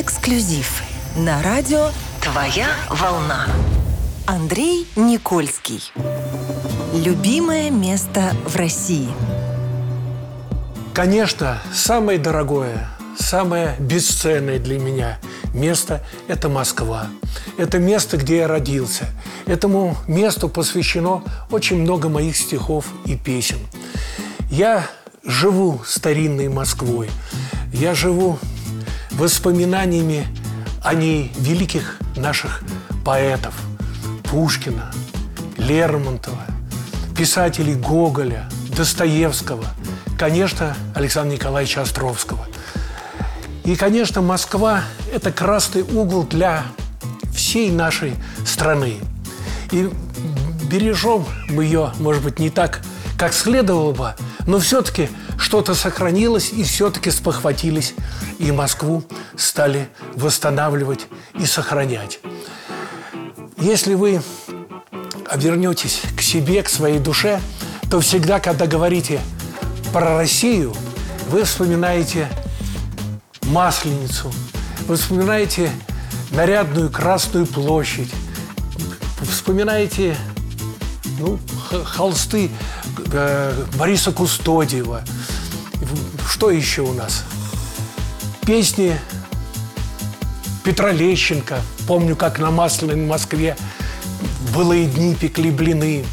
Эксклюзив на радио «Твоя волна». Андрей Никольский. Любимое место в России. Конечно, самое дорогое, самое бесценное для меня место – это Москва. Это место, где я родился. Этому месту посвящено очень много моих стихов и песен. Я живу старинной Москвой. Я живу воспоминаниями о ней великих наших поэтов Пушкина, Лермонтова, писателей Гоголя, Достоевского, конечно, Александра Николаевича Островского. И, конечно, Москва – это красный угол для всей нашей страны. И бережем мы ее, может быть, не так, как следовало бы, но все-таки что-то сохранилось, и все-таки спохватились, и Москву стали восстанавливать и сохранять. Если вы вернетесь к себе, к своей душе, то всегда, когда говорите про Россию, вы вспоминаете Масленицу, вы вспоминаете нарядную Красную площадь, вспоминаете ну, холсты Бориса Кустодиева. Что еще у нас? Песни Петра Лещенко. Помню, как на Масляной Москве было и дни пекли блины.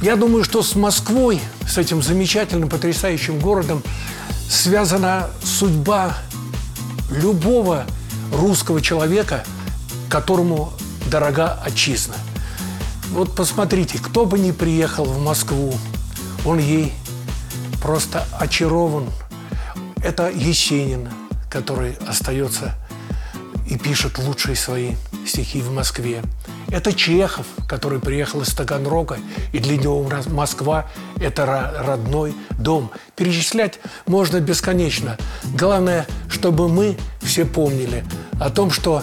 Я думаю, что с Москвой, с этим замечательным, потрясающим городом, связана судьба любого русского человека, которому дорога отчизна. Вот посмотрите, кто бы ни приехал в Москву, он ей просто очарован. Это Есенин, который остается и пишет лучшие свои стихи в Москве. Это Чехов, который приехал из Таганрога, и для него Москва – это родной дом. Перечислять можно бесконечно. Главное, чтобы мы все помнили о том, что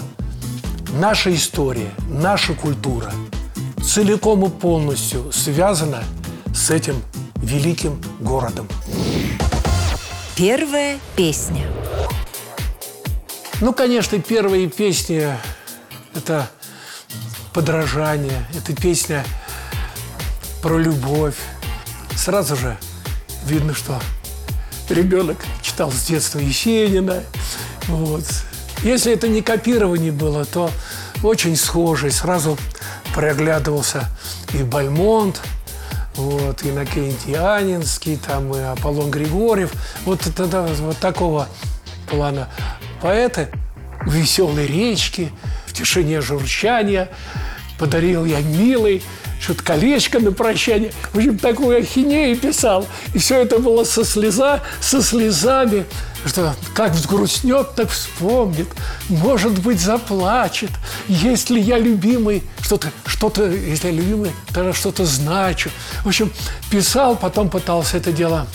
наша история, наша культура целиком и полностью связана с этим великим городом. Первая песня. Ну, конечно, первые песни – это подражание, это песня про любовь. Сразу же видно, что ребенок читал с детства Есенина. Вот. Если это не копирование было, то очень схожий. Сразу проглядывался и Бальмонт, вот, Иннокентий Анинский, там, и Аполлон Григорьев. Вот, это, вот такого плана поэты. Веселые речки, в тишине журчания – подарил я милый, что-то колечко на прощание. В общем, такую ахинею писал. И все это было со слеза, со слезами, что как взгрустнет, так вспомнит, может быть, заплачет. Если я любимый, что-то, что-то, если я любимый, тогда что-то значу. В общем, писал, потом пытался это дело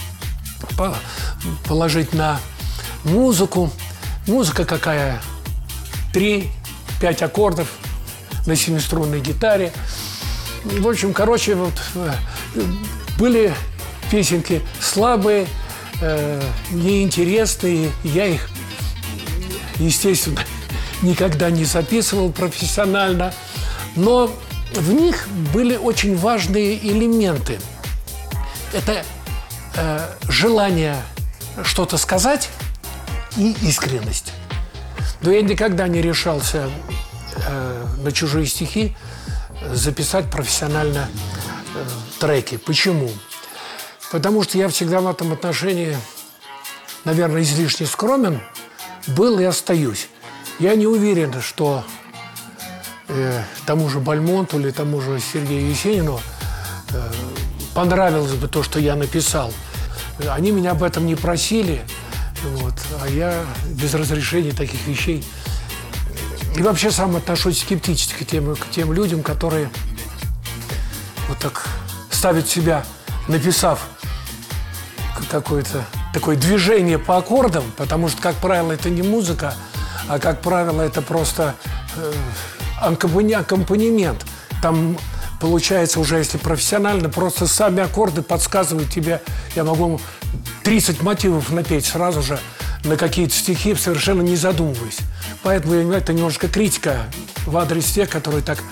положить на музыку. Музыка какая? Три, пять аккордов – на семиструнной гитаре. В общем, короче, вот э, были песенки слабые, э, неинтересные. Я их, естественно, никогда не записывал профессионально. Но в них были очень важные элементы. Это э, желание что-то сказать и искренность. Но я никогда не решался э, на чужие стихи записать профессионально э, треки. Почему? Потому что я всегда в этом отношении, наверное, излишне скромен был и остаюсь. Я не уверен, что э, тому же Бальмонту или тому же Сергею Есенину э, понравилось бы то, что я написал. Они меня об этом не просили, вот, а я без разрешения таких вещей и вообще сам отношусь скептически к тем, к тем людям, которые вот так ставят себя, написав какое-то такое движение по аккордам, потому что, как правило, это не музыка, а, как правило, это просто э, аккомпанемент. Там получается уже, если профессионально, просто сами аккорды подсказывают тебе. Я могу 30 мотивов напеть сразу же на какие-то стихи, совершенно не задумываясь. Поэтому это немножко критика в адрес тех, которые так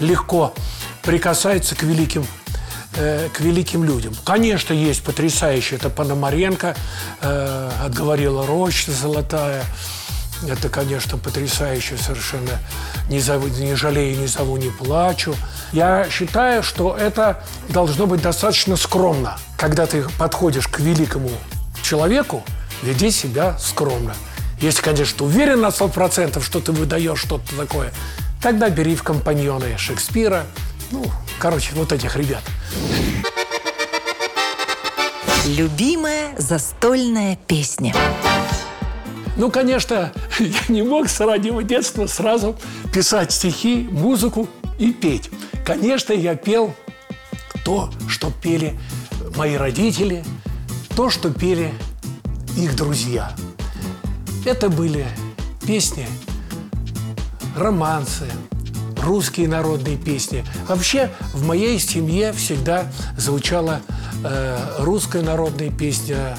легко прикасаются к великим э, к великим людям. Конечно, есть потрясающие. Это Пономаренко, э, отговорила роща золотая. Это, конечно, потрясающе совершенно. Не, зову, не жалею, не зову, не плачу. Я считаю, что это должно быть достаточно скромно. Когда ты подходишь к великому человеку, веди себя скромно. Если, конечно, уверен на 100%, что ты выдаешь что-то такое, тогда бери в компаньоны Шекспира, ну, короче, вот этих ребят. Любимая застольная песня. Ну, конечно, я не мог с раннего детства сразу писать стихи, музыку и петь. Конечно, я пел то, что пели мои родители, то, что пели их друзья. Это были песни, романсы, русские народные песни. Вообще в моей семье всегда звучала э, русская народная песня,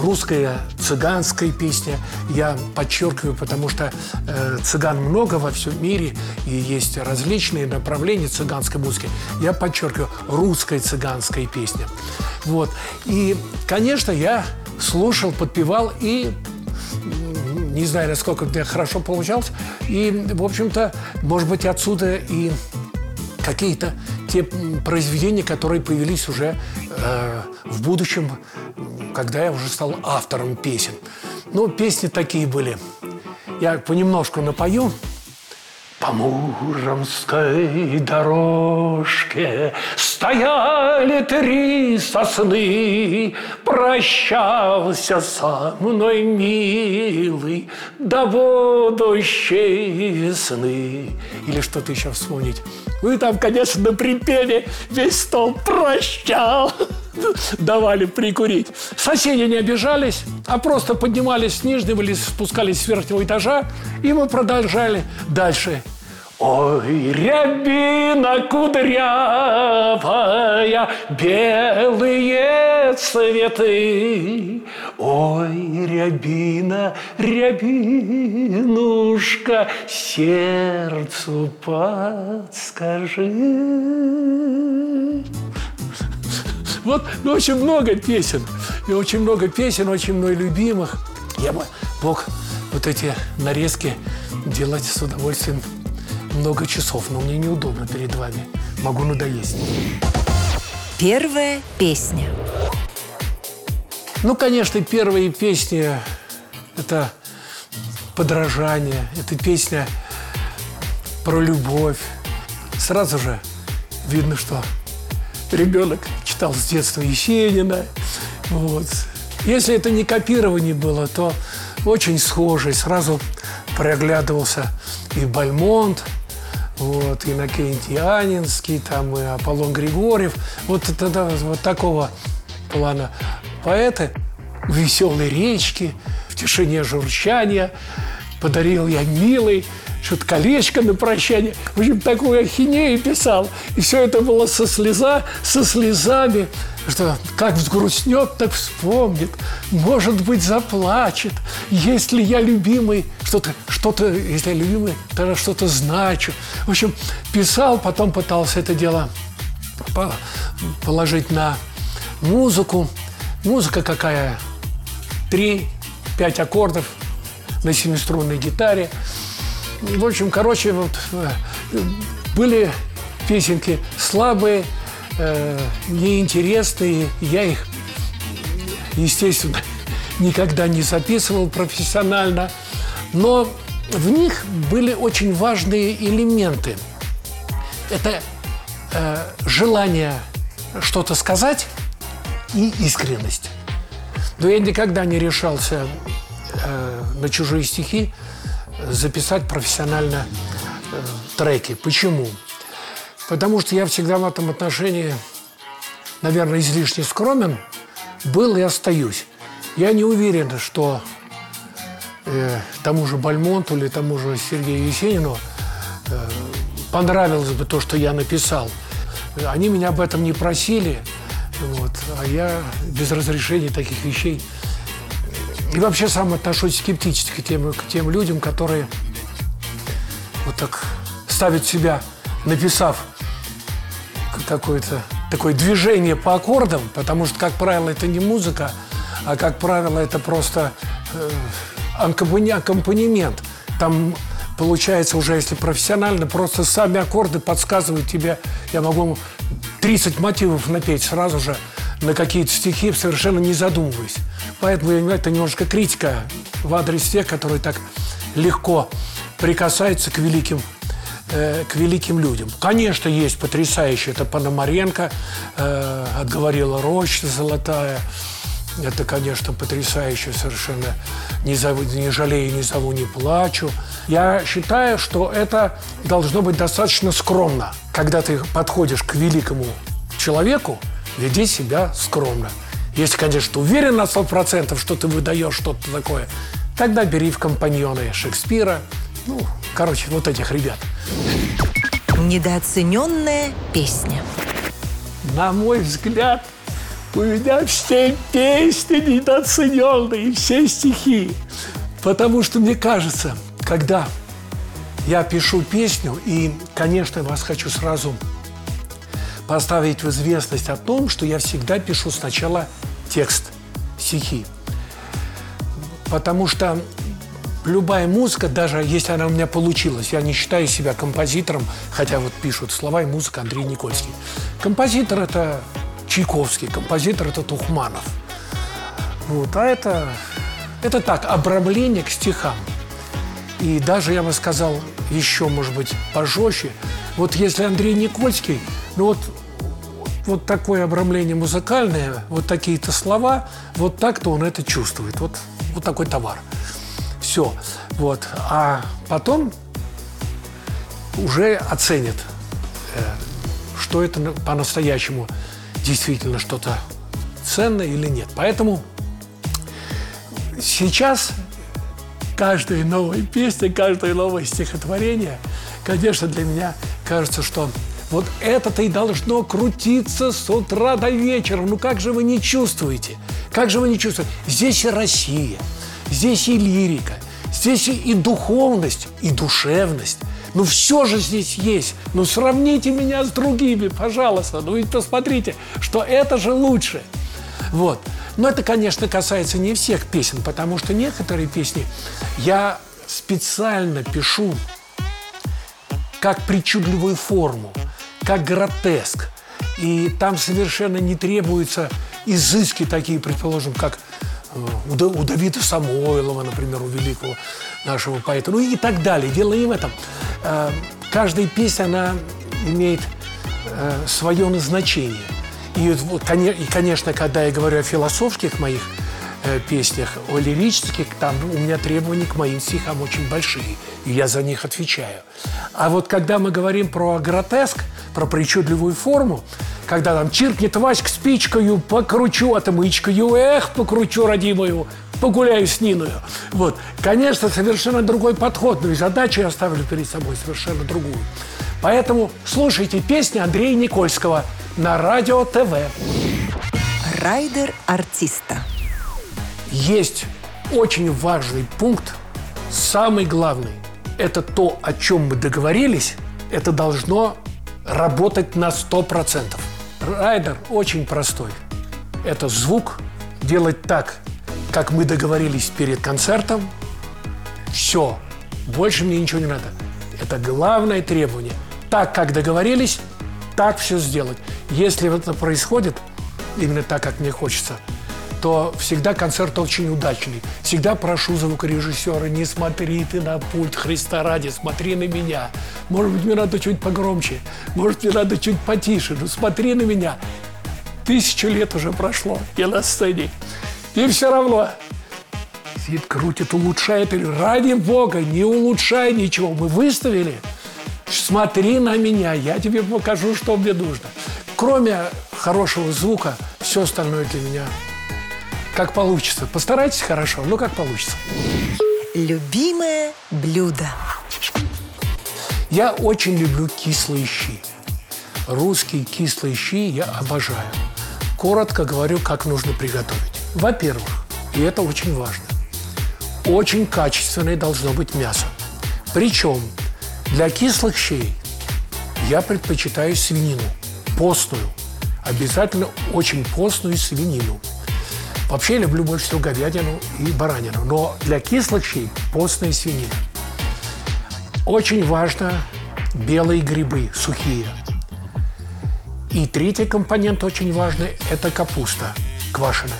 русская цыганская песня. Я подчеркиваю, потому что э, цыган много во всем мире, и есть различные направления цыганской музыки. Я подчеркиваю, русская цыганская песня. Вот. И, конечно, я слушал, подпевал и не знаю, насколько это хорошо получалось. И, в общем-то, может быть, отсюда и какие-то те произведения, которые появились уже э, в будущем, когда я уже стал автором песен. Ну, песни такие были. Я понемножку напою. По Муромской дорожке стояли три сосны, Прощался со мной, милый, до будущей весны. Или что-то еще вспомнить. Ну и там, конечно, на припеве весь стол прощал. Давали прикурить. Соседи не обижались, а просто поднимались с нижнего или спускались с верхнего этажа, и мы продолжали дальше Ой, рябина кудрявая, белые цветы. Ой, рябина, рябинушка, сердцу подскажи. Вот ну, очень много песен. И очень много песен, очень много любимых. Я бы мог вот эти нарезки делать с удовольствием много часов, но мне неудобно перед вами. Могу надоесть. Первая песня. Ну, конечно, первые песни – это подражание, это песня про любовь. Сразу же видно, что ребенок читал с детства Есенина. Вот. Если это не копирование было, то очень схожий. Сразу проглядывался и Бальмонт, вот, Иннокентий Анинский, там и Аполлон Григорьев. Вот, тогда вот такого плана поэты веселой речки, в тишине журчания, подарил я милый, что-то колечко на прощание. В общем, такую ахинею писал. И все это было со слеза, со слезами что как взгрустнет, так вспомнит, может быть, заплачет. Если я любимый, что-то, что-то, если я любимый, тогда что-то значу. В общем, писал, потом пытался это дело положить на музыку. Музыка какая? Три, пять аккордов на семиструнной гитаре. В общем, короче, вот э, были песенки слабые, э, неинтересные. Я их, естественно, никогда не записывал профессионально. Но в них были очень важные элементы. Это э, желание что-то сказать и искренность. Но я никогда не решался э, на чужие стихи записать профессионально э, треки. Почему? Потому что я всегда в этом отношении, наверное, излишне скромен был и остаюсь. Я не уверен, что э, тому же Бальмонту или тому же Сергею Есенину э, понравилось бы то, что я написал. Они меня об этом не просили, вот, а я без разрешения таких вещей И вообще сам отношусь скептически к тем, к тем людям, которые вот так ставят себя, написав какое-то такое движение по аккордам, потому что, как правило, это не музыка, а, как правило, это просто э, аккомпанемент. Там получается уже, если профессионально, просто сами аккорды подсказывают тебе. Я могу 30 мотивов напеть сразу же на какие-то стихи, совершенно не задумываясь. Поэтому это немножко критика в адрес тех, которые так легко прикасаются к великим э, к великим людям. Конечно, есть потрясающие. Это Пономаренко, э, отговорила роща золотая. Это, конечно, потрясающе совершенно. Не, зову, не жалею, не зову, не плачу. Я считаю, что это должно быть достаточно скромно. Когда ты подходишь к великому человеку, веди себя скромно. Если, конечно, уверен на 100%, что ты выдаешь что-то такое, тогда бери в компаньоны Шекспира, ну, короче, вот этих ребят. Недооцененная песня. На мой взгляд, у меня все песни недооцененные, все стихи. Потому что мне кажется, когда я пишу песню, и, конечно, вас хочу сразу поставить в известность о том, что я всегда пишу сначала текст, стихи. Потому что любая музыка, даже если она у меня получилась, я не считаю себя композитором, хотя вот пишут слова и музыка Андрей Никольский. Композитор – это Чайковский, композитор – это Тухманов. Вот, а это, это так, обрамление к стихам. И даже, я бы сказал, еще, может быть, пожестче. Вот если Андрей Никольский, ну вот, вот такое обрамление музыкальное, вот такие-то слова, вот так-то он это чувствует. Вот, вот такой товар все. Вот. А потом уже оценят, э, что это по-настоящему действительно что-то ценное или нет. Поэтому сейчас каждая новая песня, каждое новое стихотворение, конечно, для меня кажется, что вот это-то и должно крутиться с утра до вечера. Ну как же вы не чувствуете? Как же вы не чувствуете? Здесь и Россия, здесь и лирика, Здесь и духовность, и душевность. Ну, все же здесь есть. Ну, сравните меня с другими, пожалуйста. Ну, и посмотрите, что это же лучше. Вот. Но это, конечно, касается не всех песен, потому что некоторые песни я специально пишу как причудливую форму, как гротеск. И там совершенно не требуются изыски такие, предположим, как у, Давида Самойлова, например, у великого нашего поэта, ну и так далее. Дело не в этом. Э, каждая песня, она имеет э, свое назначение. И, вот, конечно, когда я говорю о философских моих э, песнях, о лирических, там у меня требования к моим стихам очень большие, и я за них отвечаю. А вот когда мы говорим про гротеск, про причудливую форму, когда там чиркнет Васька спичкою, покручу отмычкою, эх, покручу родимую, погуляю с Ниною. Вот. Конечно, совершенно другой подход, но и задачу я ставлю перед собой совершенно другую. Поэтому слушайте песни Андрея Никольского на Радио ТВ. Райдер артиста. Есть очень важный пункт, самый главный. Это то, о чем мы договорились, это должно работать на 100%. Райдер очень простой. Это звук делать так, как мы договорились перед концертом. Все. Больше мне ничего не надо. Это главное требование. Так, как договорились, так все сделать. Если это происходит именно так, как мне хочется – то всегда концерт очень удачный. Всегда прошу звукорежиссера, не смотри ты на пульт Христа ради, смотри на меня. Может быть, мне надо чуть погромче, может, мне надо чуть потише, но смотри на меня. Тысячу лет уже прошло, я на сцене. И все равно сидит, крутит, улучшает. Ради Бога, не улучшай ничего. Мы выставили. Смотри на меня, я тебе покажу, что мне нужно. Кроме хорошего звука, все остальное для меня как получится. Постарайтесь хорошо, но как получится. Любимое блюдо. Я очень люблю кислые щи. Русские кислые щи я обожаю. Коротко говорю, как нужно приготовить. Во-первых, и это очень важно, очень качественное должно быть мясо. Причем для кислых щей я предпочитаю свинину, постную. Обязательно очень постную свинину. Вообще люблю больше всего говядину и баранину. Но для кислых щей свинина. Очень важно белые грибы сухие. И третий компонент очень важный – это капуста квашеная.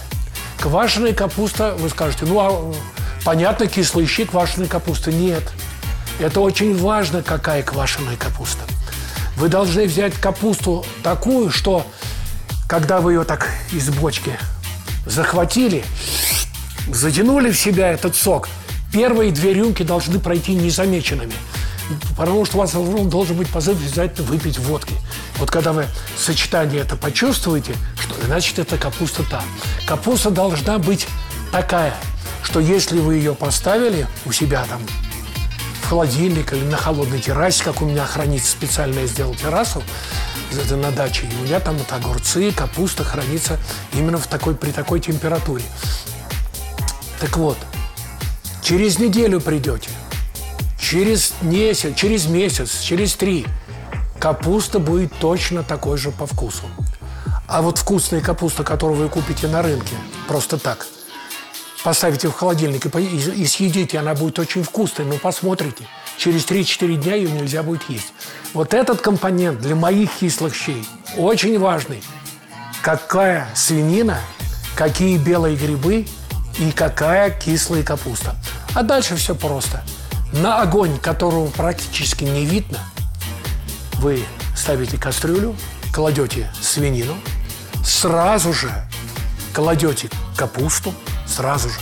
Квашеная капуста, вы скажете, ну, а, понятно, кислые щи, квашеная капуста. Нет. Это очень важно, какая квашеная капуста. Вы должны взять капусту такую, что когда вы ее так из бочки захватили, затянули в себя этот сок, первые две рюмки должны пройти незамеченными. Потому что у вас должен быть позыв обязательно выпить водки. Вот когда вы сочетание это почувствуете, что значит это капуста там. Капуста должна быть такая, что если вы ее поставили у себя там холодильник или на холодной террасе, как у меня хранится специально, я сделал террасу это на даче, и у меня там вот огурцы, капуста хранится именно в такой, при такой температуре. Так вот, через неделю придете, через месяц, через месяц, через три капуста будет точно такой же по вкусу. А вот вкусная капуста, которую вы купите на рынке, просто так – поставите в холодильник и, и, и съедите, она будет очень вкусной, но посмотрите, через 3-4 дня ее нельзя будет есть. Вот этот компонент для моих кислых щей очень важный. Какая свинина, какие белые грибы и какая кислая капуста. А дальше все просто. На огонь, которого практически не видно, вы ставите кастрюлю, кладете свинину, сразу же кладете капусту, сразу же,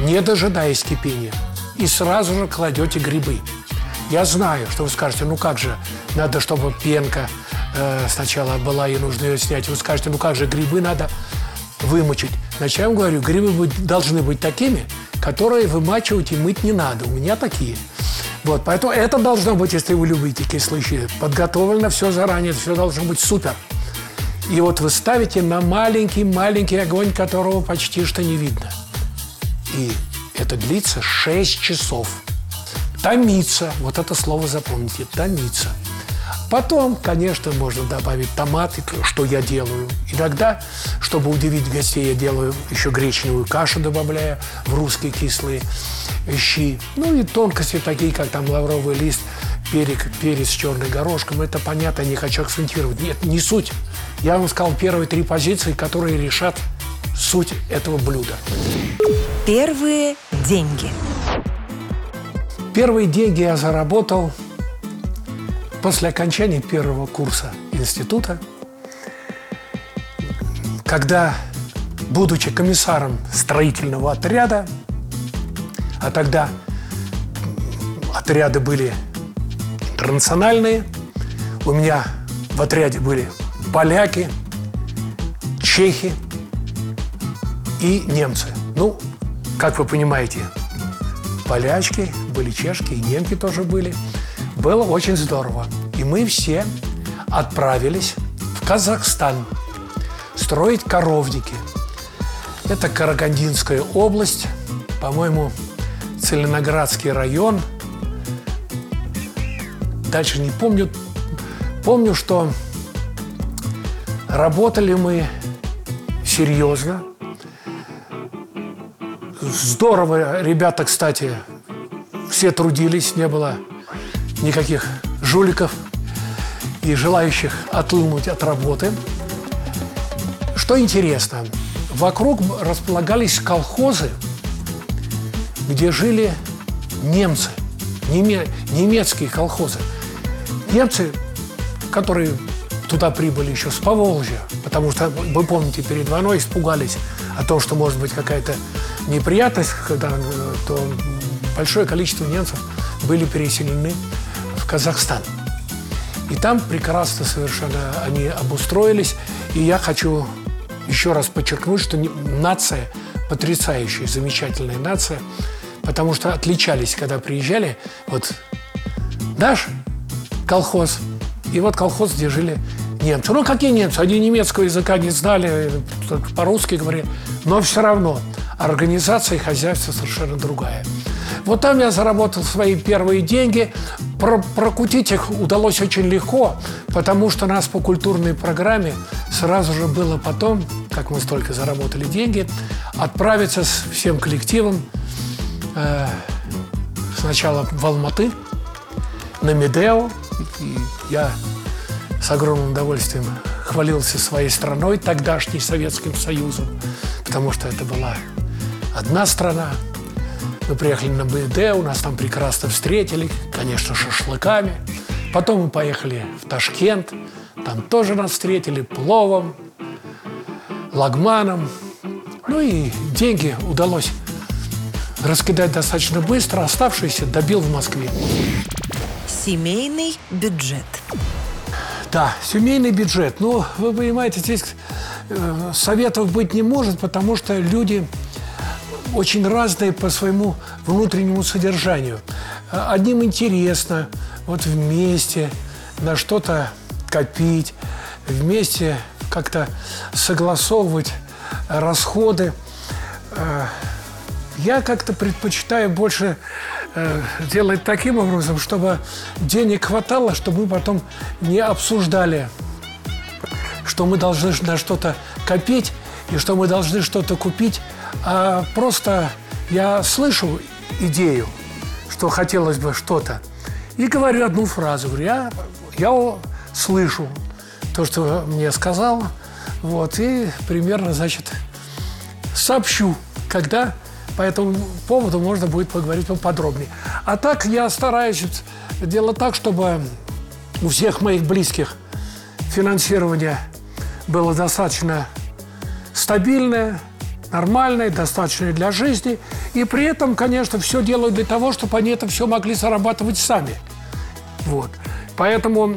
не дожидаясь кипения, и сразу же кладете грибы. Я знаю, что вы скажете, ну как же, надо, чтобы пенка э, сначала была, и нужно ее снять. Вы скажете, ну как же, грибы надо вымочить. Значит, я вам говорю, грибы быть, должны быть такими, которые вымачивать и мыть не надо. У меня такие. Вот, поэтому это должно быть, если вы любите кислые подготовлено все заранее, все должно быть супер. И вот вы ставите на маленький-маленький огонь, которого почти что не видно. И это длится 6 часов. Томиться, вот это слово запомните, томиться. Потом, конечно, можно добавить томаты, что я делаю. Иногда, чтобы удивить гостей, я делаю еще гречневую кашу, добавляя в русские кислые щи. Ну и тонкости такие, как там лавровый лист, перек, перец с черным горошком. Это понятно, не хочу акцентировать. Нет, не суть. Я вам сказал первые три позиции, которые решат суть этого блюда. Первые деньги. Первые деньги я заработал после окончания первого курса института, когда, будучи комиссаром строительного отряда, а тогда отряды были интернациональные, у меня в отряде были поляки, чехи и немцы. Ну, как вы понимаете, полячки, были чешки, и немки тоже были. Было очень здорово. И мы все отправились в Казахстан строить коровники. Это Карагандинская область, по-моему, Целиноградский район. Дальше не помню. Помню, что работали мы серьезно. Здорово, ребята, кстати, все трудились, не было никаких жуликов и желающих отлынуть от работы. Что интересно, вокруг располагались колхозы, где жили немцы, неме, немецкие колхозы. Немцы, которые туда прибыли еще с Поволжья, потому что, вы помните, перед войной испугались о том, что может быть какая-то неприятность, когда то большое количество немцев были переселены в Казахстан. И там прекрасно совершенно они обустроились. И я хочу еще раз подчеркнуть, что нация потрясающая, замечательная нация, потому что отличались, когда приезжали, вот наш колхоз, и вот колхоз, где жили немцы. Ну, какие немцы? Они немецкого языка не знали, по-русски говорили, но все равно – организация и хозяйство совершенно другая. Вот там я заработал свои первые деньги. Про прокутить их удалось очень легко, потому что нас по культурной программе сразу же было потом, как мы столько заработали деньги, отправиться с всем коллективом э, сначала в Алматы, на Медео. Я с огромным удовольствием хвалился своей страной, тогдашней Советским Союзом, потому что это была одна страна, мы приехали на БД, у нас там прекрасно встретили, конечно, шашлыками. Потом мы поехали в Ташкент, там тоже нас встретили пловом, лагманом. Ну и деньги удалось раскидать достаточно быстро, оставшиеся добил в Москве. Семейный бюджет. Да, семейный бюджет. Ну, вы понимаете, здесь э, советов быть не может, потому что люди очень разные по своему внутреннему содержанию. Одним интересно вот вместе на что-то копить, вместе как-то согласовывать расходы. Э, я как-то предпочитаю больше э, делать таким образом, чтобы денег хватало, чтобы мы потом не обсуждали, что мы должны на что-то копить и что мы должны что-то купить, а просто я слышу идею, что хотелось бы что-то, и говорю одну фразу. Говорю, я, я слышу то, что мне сказал, вот, и примерно, значит, сообщу, когда по этому поводу можно будет поговорить поподробнее. А так я стараюсь делать так, чтобы у всех моих близких финансирование было достаточно стабильное, нормальное, достаточное для жизни. И при этом, конечно, все делаю для того, чтобы они это все могли зарабатывать сами. Вот. Поэтому э,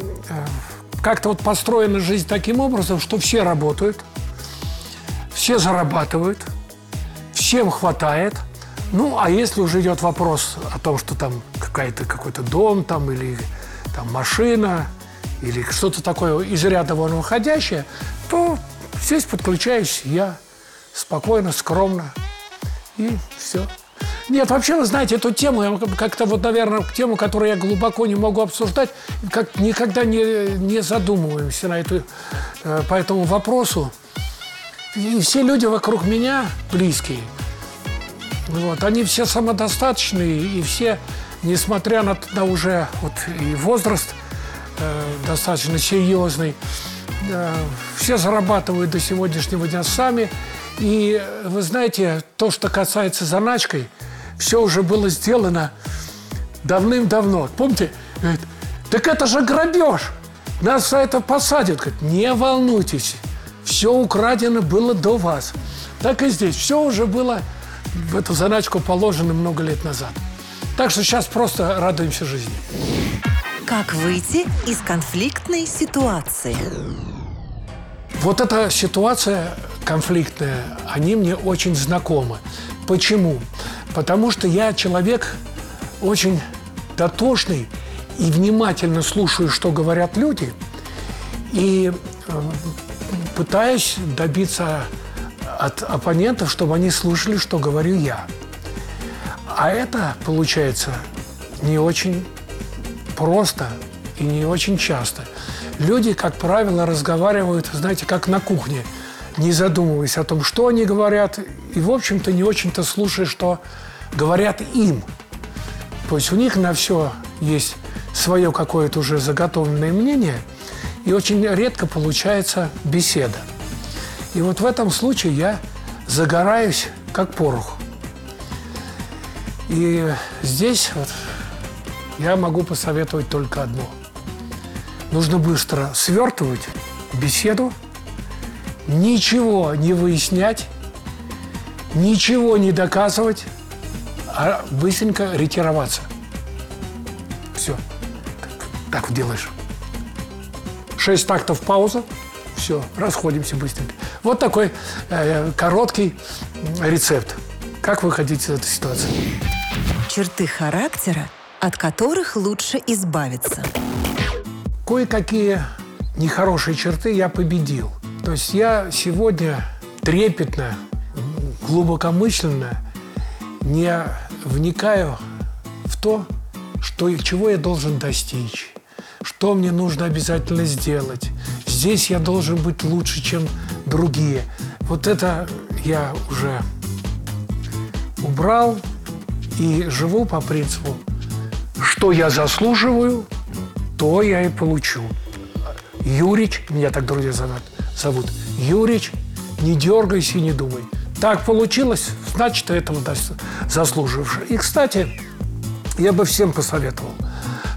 как-то вот построена жизнь таким образом, что все работают, все зарабатывают, всем хватает. Ну, а если уже идет вопрос о том, что там какая-то какой-то дом там или там машина или что-то такое из ряда вон выходящее, то Здесь подключаюсь я спокойно, скромно, и все. Нет, вообще, вы знаете, эту тему, я как-то вот, наверное, тему, которую я глубоко не могу обсуждать, как никогда не, не задумываемся на эту, э, по этому вопросу. И все люди вокруг меня близкие, вот, они все самодостаточные, и все, несмотря на, на уже вот, и возраст э, достаточно серьезный, все зарабатывают до сегодняшнего дня сами. И вы знаете, то, что касается заначкой, все уже было сделано давным-давно. Помните, говорит, так это же грабеж, нас за это посадят. Говорит, не волнуйтесь, все украдено было до вас. Так и здесь, все уже было в эту заначку положено много лет назад. Так что сейчас просто радуемся жизни. Как выйти из конфликтной ситуации? Вот эта ситуация конфликтная, они мне очень знакомы. Почему? Потому что я человек очень дотошный и внимательно слушаю, что говорят люди, и э, пытаюсь добиться от оппонентов, чтобы они слушали, что говорю я. А это получается не очень просто и не очень часто. Люди, как правило, разговаривают, знаете, как на кухне, не задумываясь о том, что они говорят, и, в общем-то, не очень-то слушая, что говорят им. То есть у них на все есть свое какое-то уже заготовленное мнение, и очень редко получается беседа. И вот в этом случае я загораюсь как порох. И здесь вот я могу посоветовать только одно. Нужно быстро свертывать беседу, ничего не выяснять, ничего не доказывать, а быстренько ретироваться. Все. Так вот делаешь. Шесть тактов пауза. Все, расходимся быстренько. Вот такой э, короткий рецепт. Как выходить из этой ситуации? Черты характера от которых лучше избавиться. Кое-какие нехорошие черты я победил. То есть я сегодня трепетно, глубокомысленно не вникаю в то, что, чего я должен достичь, что мне нужно обязательно сделать. Здесь я должен быть лучше, чем другие. Вот это я уже убрал и живу по принципу, что я заслуживаю, то я и получу. Юрич, меня так друзья зовут, Юрич, не дергайся и не думай. Так получилось, значит, этого заслуживаешь. И, кстати, я бы всем посоветовал,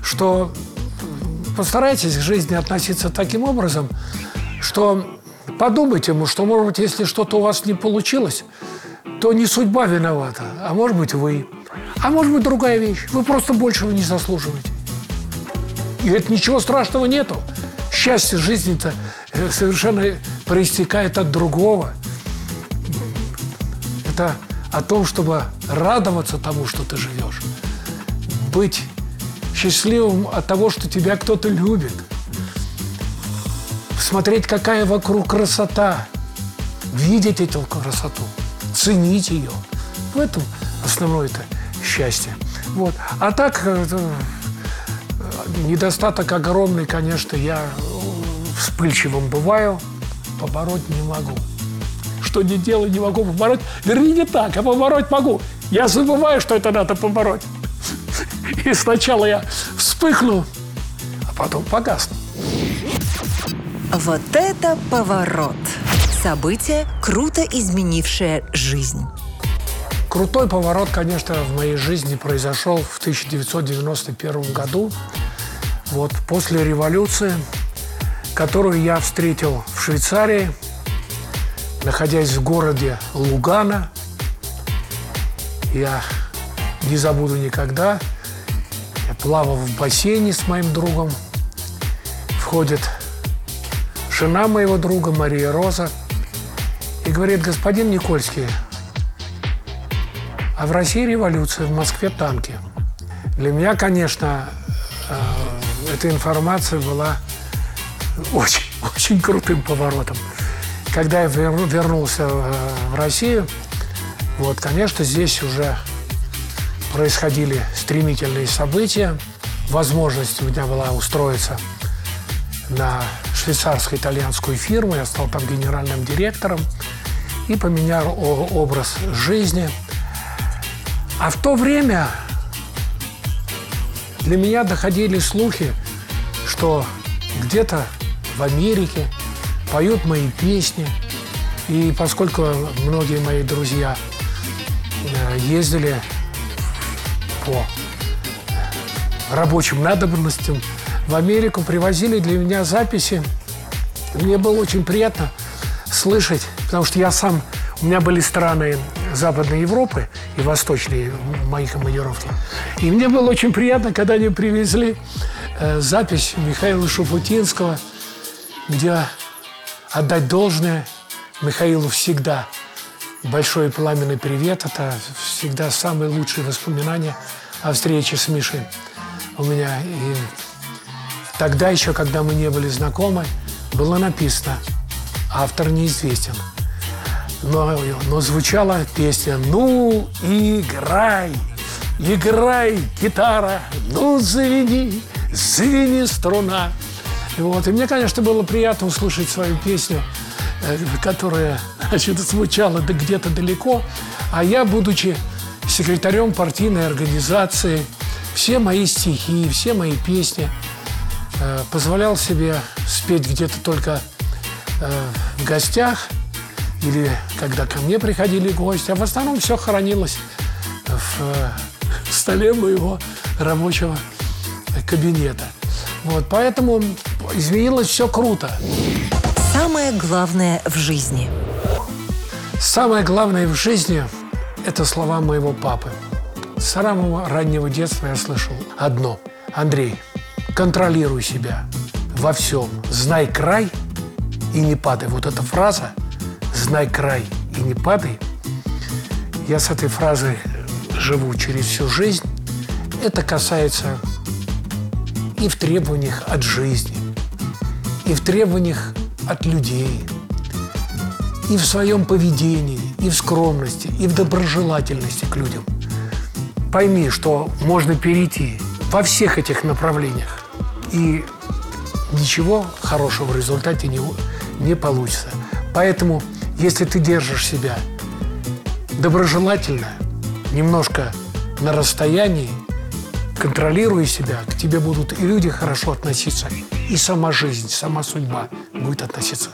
что постарайтесь к жизни относиться таким образом, что подумайте, что, может быть, если что-то у вас не получилось, то не судьба виновата, а может быть, вы. А может быть, другая вещь. Вы просто большего не заслуживаете. И это ничего страшного нету. Счастье жизни-то э, совершенно проистекает от другого. Это о том, чтобы радоваться тому, что ты живешь. Быть счастливым от того, что тебя кто-то любит. Смотреть, какая вокруг красота. Видеть эту красоту. Ценить ее. В этом основное это счастье. Вот. А так, э, недостаток огромный, конечно, я вспыльчивым бываю, побороть не могу. Что не делаю, не могу побороть. Вернее, не так, а побороть могу. Я забываю, что это надо побороть. И сначала я вспыхну, а потом погасну. Вот это поворот! Событие, круто изменившее жизнь. Крутой поворот, конечно, в моей жизни произошел в 1991 году. Вот после революции, которую я встретил в Швейцарии, находясь в городе Лугана. Я не забуду никогда. Плавал в бассейне с моим другом. Входит жена моего друга Мария Роза и говорит, господин Никольский, а в России революция, в Москве танки. Для меня, конечно, э, эта информация была очень, очень крутым поворотом. Когда я вернулся э, в Россию, вот, конечно, здесь уже происходили стремительные события. Возможность у меня была устроиться на швейцарско-итальянскую фирму. Я стал там генеральным директором и поменял образ жизни – а в то время для меня доходили слухи, что где-то в Америке поют мои песни. И поскольку многие мои друзья э, ездили по рабочим надобностям в Америку, привозили для меня записи. Мне было очень приятно слышать, потому что я сам, у меня были страны Западной Европы и Восточной мои командировки. И мне было очень приятно, когда они привезли э, запись Михаила Шуфутинского, где отдать должное Михаилу всегда большой пламенный привет. Это всегда самые лучшие воспоминания о встрече с Мишей у меня. И тогда еще, когда мы не были знакомы, было написано «Автор неизвестен». Но, но звучала песня «Ну, играй, играй, гитара, ну, завини, завини струна». И вот, и мне, конечно, было приятно услышать свою песню, которая значит, звучала где-то далеко, а я, будучи секретарем партийной организации, все мои стихи, все мои песни э, позволял себе спеть где-то только э, в гостях – или когда ко мне приходили гости, а в основном все хранилось в э, столе моего рабочего кабинета. Вот, поэтому изменилось все круто. Самое главное в жизни. Самое главное в жизни – это слова моего папы. С самого раннего детства я слышал одно. Андрей, контролируй себя во всем. Знай край и не падай. Вот эта фраза – знай край и не падай. Я с этой фразой живу через всю жизнь. Это касается и в требованиях от жизни, и в требованиях от людей, и в своем поведении, и в скромности, и в доброжелательности к людям. Пойми, что можно перейти во всех этих направлениях. И ничего хорошего в результате не, не получится. Поэтому, если ты держишь себя доброжелательно, немножко на расстоянии, контролируя себя, к тебе будут и люди хорошо относиться, и сама жизнь, сама судьба будет относиться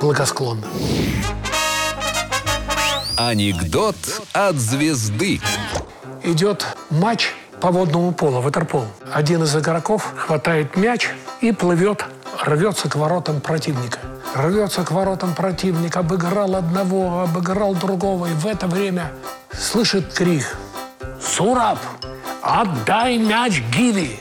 благосклонно. Анекдот от звезды. Идет матч по водному полу, ватерпол. Один из игроков хватает мяч и плывет, рвется к воротам противника. Рвется к воротам противника, обыграл одного, обыграл другого. И в это время слышит крик «Сураб, отдай мяч Гиви!»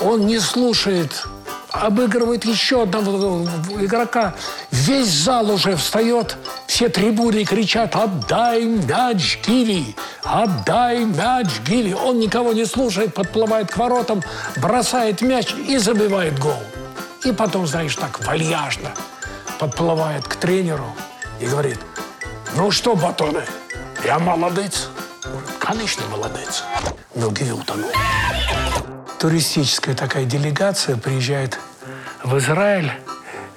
Он не слушает, обыгрывает еще одного игрока. Весь зал уже встает, все трибуны кричат «Отдай мяч Гиви! Отдай мяч Гиви!» Он никого не слушает, подплывает к воротам, бросает мяч и забивает гол. И потом, знаешь, так вальяжно подплывает к тренеру и говорит «Ну что, батоны, я молодец?» «Конечно, молодец, но Гиви утонул». Туристическая такая делегация приезжает в Израиль.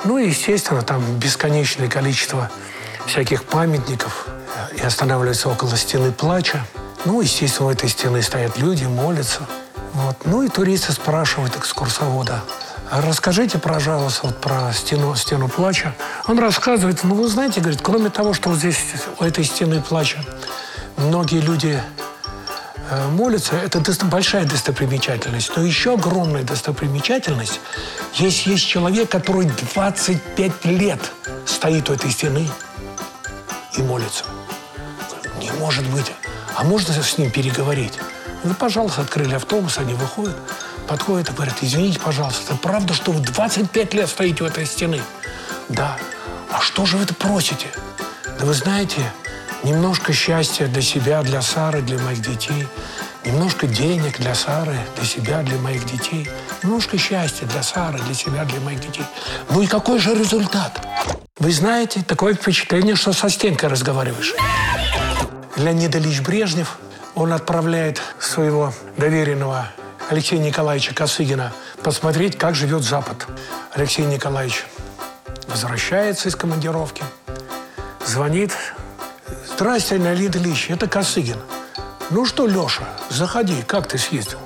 Ну и, естественно, там бесконечное количество всяких памятников и останавливаются около стены плача. Ну, естественно, у этой стены стоят люди, молятся. Вот. Ну и туристы спрашивают экскурсовода, «А расскажите, пожалуйста, вот про стену, стену плача. Он рассказывает, ну, вы знаете, говорит, кроме того, что вот здесь, у этой стены плача, многие люди э, молятся, это большая достопримечательность. Но еще огромная достопримечательность, есть, есть человек, который 25 лет стоит у этой стены и молится. Не может быть. А можно с ним переговорить? Ну, пожалуйста, открыли автобус, они выходят, подходят и говорят, извините, пожалуйста, это правда, что вы 25 лет стоите у этой стены? Да. А что же вы это просите? Да вы знаете, немножко счастья для себя, для Сары, для моих детей, немножко денег для Сары, для себя, для моих детей, немножко счастья для Сары, для себя, для моих детей. Ну и какой же результат? Вы знаете, такое впечатление, что со стенкой разговариваешь. Леонид Ильич Брежнев, он отправляет своего доверенного Алексея Николаевича Косыгина посмотреть, как живет Запад. Алексей Николаевич возвращается из командировки, звонит. Здрасте, Леонид Ильич, это Косыгин. Ну что, Леша, заходи, как ты съездил?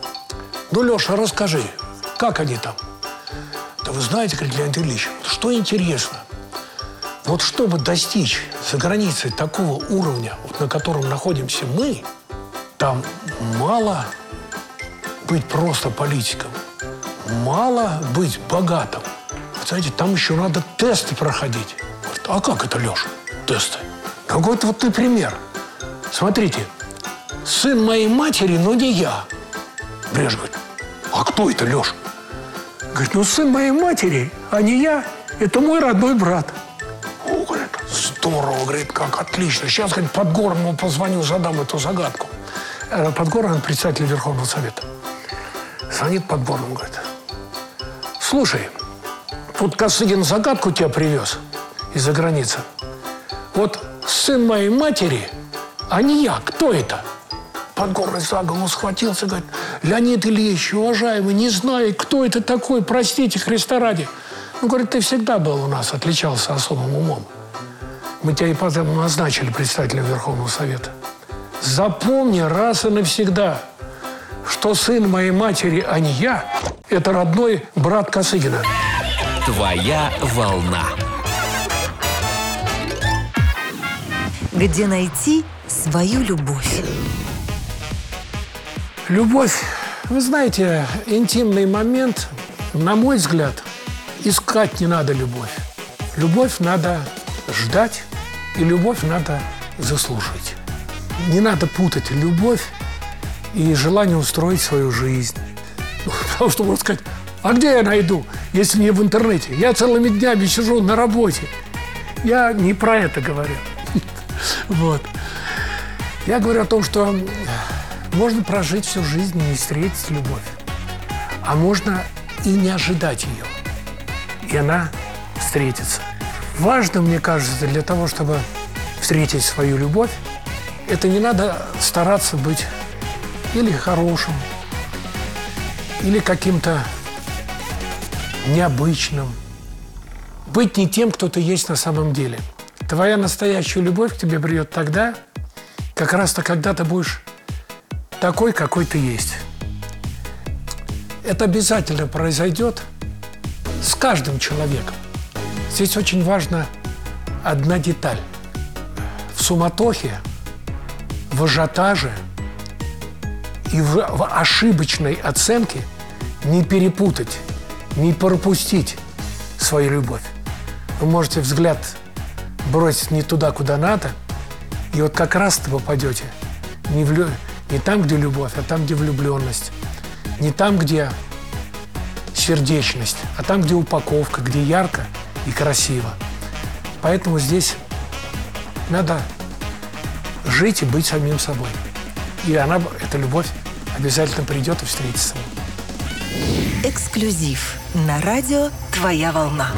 Ну, Леша, расскажи, как они там? Да вы знаете, говорит Леонид Ильич, что интересно, вот чтобы достичь за границей такого уровня, вот на котором находимся мы, там мало быть просто политиком, мало быть богатым. Вот знаете, там еще надо тесты проходить. Говорит, а как это, Леша, тесты? Ну, вот, ты пример. Смотрите, сын моей матери, но не я. Брежнев говорит, а кто это, Леша? Говорит, ну сын моей матери, а не я, это мой родной брат. О, говорит, здорово, говорит, как отлично. Сейчас, говорит, Подгорному позвоню, задам эту загадку. Э, Подгорный председатель Верховного Совета. Звонит Подгорному, говорит, слушай, вот Косыгин загадку тебя привез из-за границы. Вот сын моей матери, а не я, кто это? Подгорный за голову схватился, говорит, Леонид Ильич, уважаемый, не знаю, кто это такой, простите, Христа ради. Ну, говорит, ты всегда был у нас, отличался особым умом. Мы тебя и потом назначили председателем Верховного Совета. Запомни раз и навсегда, что сын моей матери, а не я, это родной брат Косыгина. Твоя волна. Где найти свою любовь? Любовь, вы знаете, интимный момент, на мой взгляд, искать не надо любовь. Любовь надо ждать, и любовь надо заслужить. Не надо путать любовь и желание устроить свою жизнь. Потому что можно сказать, а где я найду, если не в интернете? Я целыми днями сижу на работе. Я не про это говорю. Вот. Я говорю о том, что можно прожить всю жизнь и не встретить любовь. А можно и не ожидать ее. И она встретится. Важно, мне кажется, для того, чтобы встретить свою любовь, это не надо стараться быть или хорошим, или каким-то необычным. Быть не тем, кто ты есть на самом деле. Твоя настоящая любовь к тебе придет тогда, как раз-то, когда ты будешь такой, какой ты есть. Это обязательно произойдет с каждым человеком. Здесь очень важна одна деталь. В суматохе, в ажиотаже и в, в ошибочной оценке не перепутать, не пропустить свою любовь. Вы можете взгляд бросить не туда, куда надо, и вот как раз вы попадете не, в, лю- не там, где любовь, а там, где влюбленность. Не там, где сердечность, а там, где упаковка, где ярко и красиво. Поэтому здесь надо жить и быть самим собой. И она, эта любовь, обязательно придет и встретится. Эксклюзив на радио «Твоя волна».